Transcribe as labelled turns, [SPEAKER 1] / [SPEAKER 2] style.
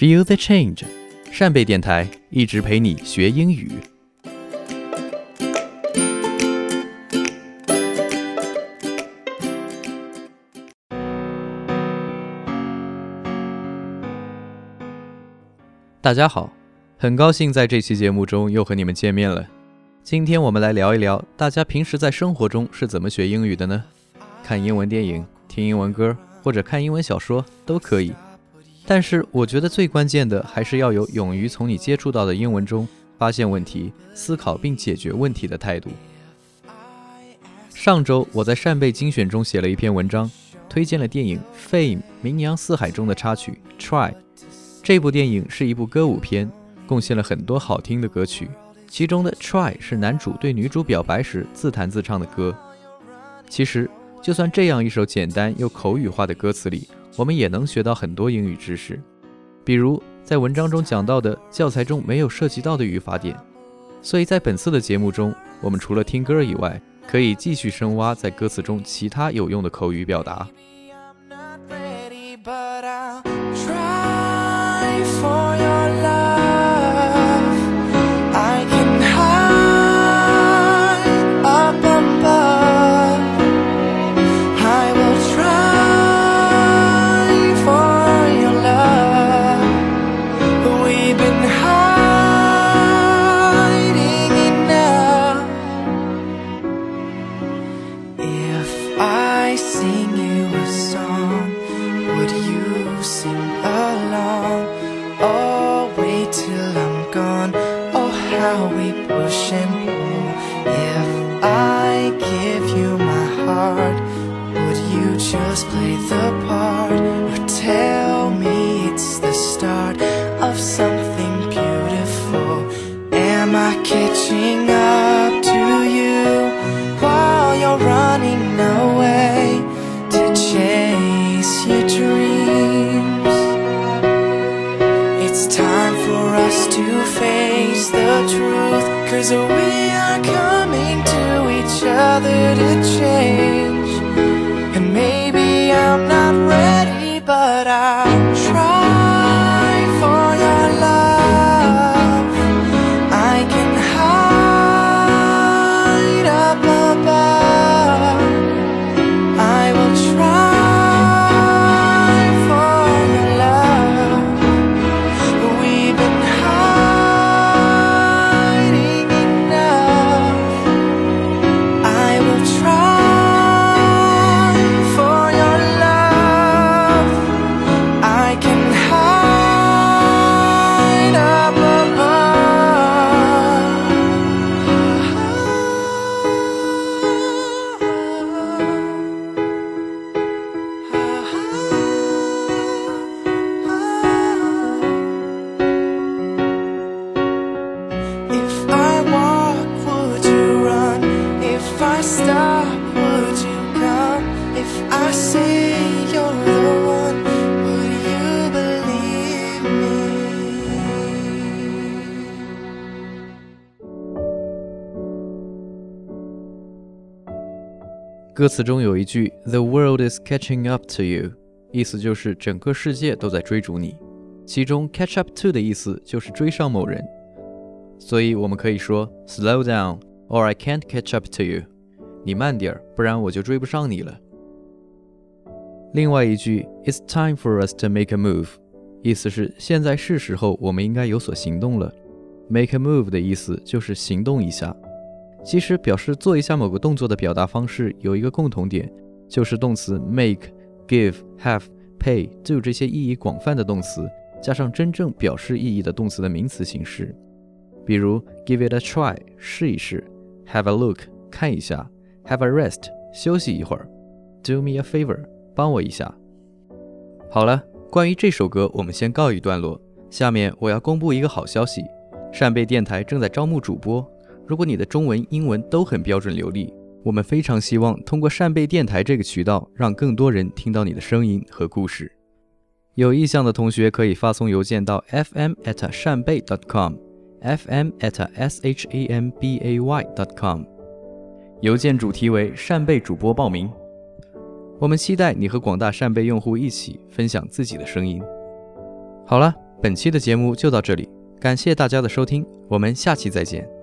[SPEAKER 1] Feel the change，扇贝电台一直陪你学英语。大家好，很高兴在这期节目中又和你们见面了。今天我们来聊一聊，大家平时在生活中是怎么学英语的呢？看英文电影、听英文歌或者看英文小说都可以。但是我觉得最关键的还是要有勇于从你接触到的英文中发现问题、思考并解决问题的态度。上周我在扇贝精选中写了一篇文章，推荐了电影《Fame》名扬四海中的插曲《Try》。这部电影是一部歌舞片，贡献了很多好听的歌曲。其中的《Try》是男主对女主表白时自弹自唱的歌。其实，就算这样一首简单又口语化的歌词里，我们也能学到很多英语知识，比如在文章中讲到的教材中没有涉及到的语法点。所以在本次的节目中，我们除了听歌以外，可以继续深挖在歌词中其他有用的口语表达。
[SPEAKER 2] try for just play the part Or tell me it's the start of something beautiful. Am I catching up to you While you're running away To chase your dreams? It's time for us to face the truth Cause we are coming to each other to change
[SPEAKER 1] 歌词中有一句 "The world is catching up to you"，意思就是整个世界都在追逐你。其中 "catch up to" 的意思就是追上某人，所以我们可以说 "Slow down, or I can't catch up to you"，你慢点儿，不然我就追不上你了。另外一句 "It's time for us to make a move"，意思是现在是时候，我们应该有所行动了。Make a move 的意思就是行动一下。其实表示做一下某个动作的表达方式有一个共同点，就是动词 make、give、have、pay、do 这些意义广泛的动词，加上真正表示意义的动词的名词形式。比如 give it a try 试一试，have a look 看一下，have a rest 休息一会儿，do me a favor 帮我一下。好了，关于这首歌我们先告一段落。下面我要公布一个好消息，扇贝电台正在招募主播。如果你的中文、英文都很标准流利，我们非常希望通过扇贝电台这个渠道，让更多人听到你的声音和故事。有意向的同学可以发送邮件到 fm at 扇贝 dot com，fm at s h a m b a y dot com。邮件主题为“扇贝主播报名”。我们期待你和广大扇贝用户一起分享自己的声音。好了，本期的节目就到这里，感谢大家的收听，我们下期再见。